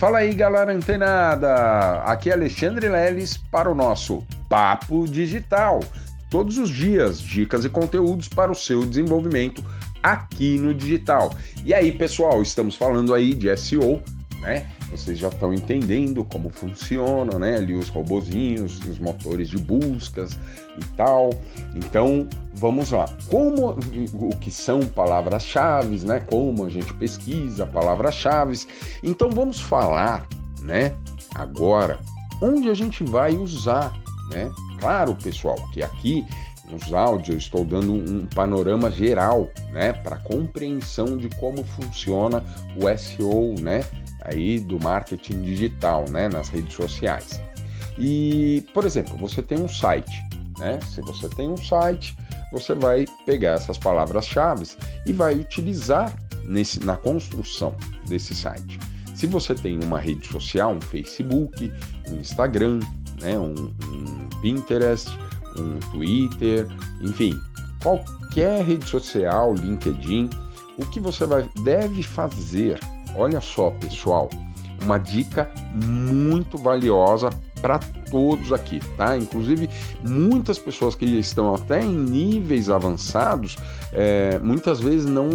Fala aí, galera antenada! Aqui é Alexandre Leles para o nosso Papo Digital. Todos os dias, dicas e conteúdos para o seu desenvolvimento aqui no digital. E aí, pessoal, estamos falando aí de SEO, né? Vocês já estão entendendo como funciona, né? Ali os robozinhos, os motores de buscas e tal. Então, vamos lá. Como o que são palavras-chave, né? Como a gente pesquisa palavras-chave. Então, vamos falar, né? Agora, onde a gente vai usar, né? Claro, pessoal, que aqui nos áudios eu estou dando um panorama geral, né, para compreensão de como funciona o SEO, né, aí do marketing digital, né, nas redes sociais. E, por exemplo, você tem um site, né? Se você tem um site, você vai pegar essas palavras-chave e vai utilizar nesse, na construção desse site. Se você tem uma rede social, um Facebook, um Instagram, né, um, um Pinterest, um Twitter, enfim, qualquer rede social, LinkedIn, o que você vai, deve fazer Olha só, pessoal, uma dica muito valiosa para todos aqui, tá? Inclusive, muitas pessoas que estão até em níveis avançados, é, muitas vezes não,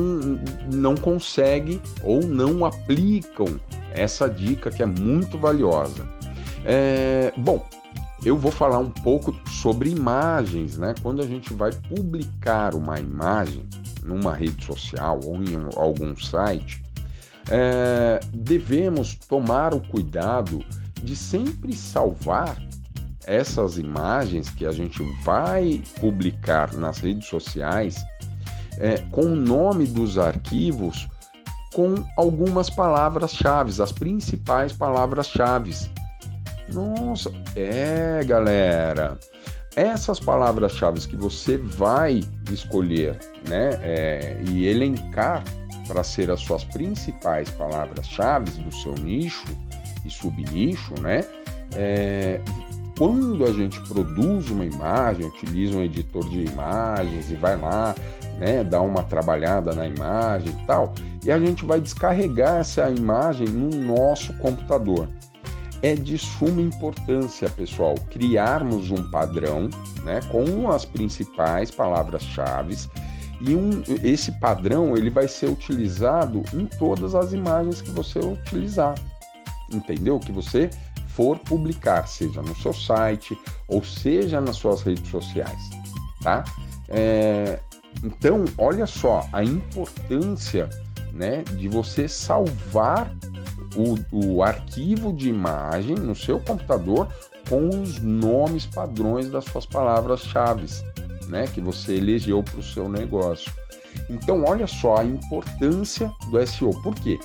não conseguem ou não aplicam essa dica que é muito valiosa. É, bom, eu vou falar um pouco sobre imagens, né? Quando a gente vai publicar uma imagem numa rede social ou em algum site, é, devemos tomar o cuidado de sempre salvar essas imagens que a gente vai publicar nas redes sociais é, com o nome dos arquivos com algumas palavras-chave, as principais palavras-chave. Nossa, é galera, essas palavras-chave que você vai escolher né, é, e elencar para ser as suas principais palavras-chave do seu nicho e subnicho, né? É, quando a gente produz uma imagem, utiliza um editor de imagens e vai lá, né, dá uma trabalhada na imagem e tal, e a gente vai descarregar essa imagem no nosso computador. É de suma importância, pessoal, criarmos um padrão, né, com as principais palavras-chave e um, esse padrão ele vai ser utilizado em todas as imagens que você utilizar. Entendeu? Que você for publicar, seja no seu site ou seja nas suas redes sociais, tá? É, então, olha só a importância né, de você salvar o, o arquivo de imagem no seu computador com os nomes padrões das suas palavras-chave né, que você elegeu para o seu negócio. Então, olha só a importância do SEO. Por quê?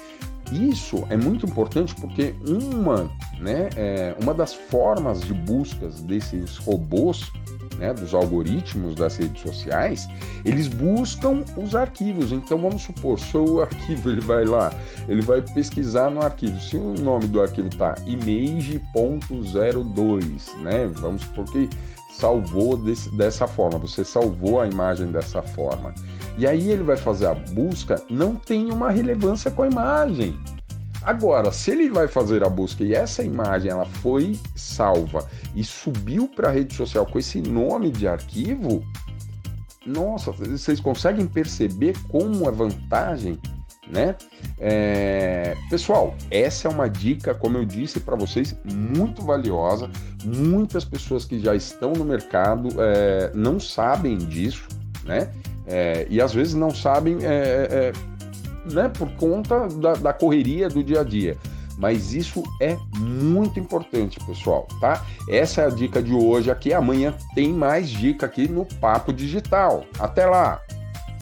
Isso é muito importante porque uma, né, é, uma das formas de buscas desses robôs, né, dos algoritmos das redes sociais, eles buscam os arquivos. Então vamos supor, se o arquivo ele vai lá, ele vai pesquisar no arquivo. Se o nome do arquivo está image.02, né, vamos supor que salvou desse, dessa forma, você salvou a imagem dessa forma. E aí ele vai fazer a busca, não tem uma relevância com a imagem. Agora, se ele vai fazer a busca e essa imagem ela foi salva e subiu para a rede social com esse nome de arquivo, nossa, vocês conseguem perceber como é vantagem né? É... Pessoal, essa é uma dica, como eu disse para vocês, muito valiosa. Muitas pessoas que já estão no mercado é, não sabem disso, né? É, e às vezes não sabem é, é, né, por conta da, da correria do dia a dia. Mas isso é muito importante, pessoal, tá? Essa é a dica de hoje aqui. Amanhã tem mais dica aqui no Papo Digital. Até lá!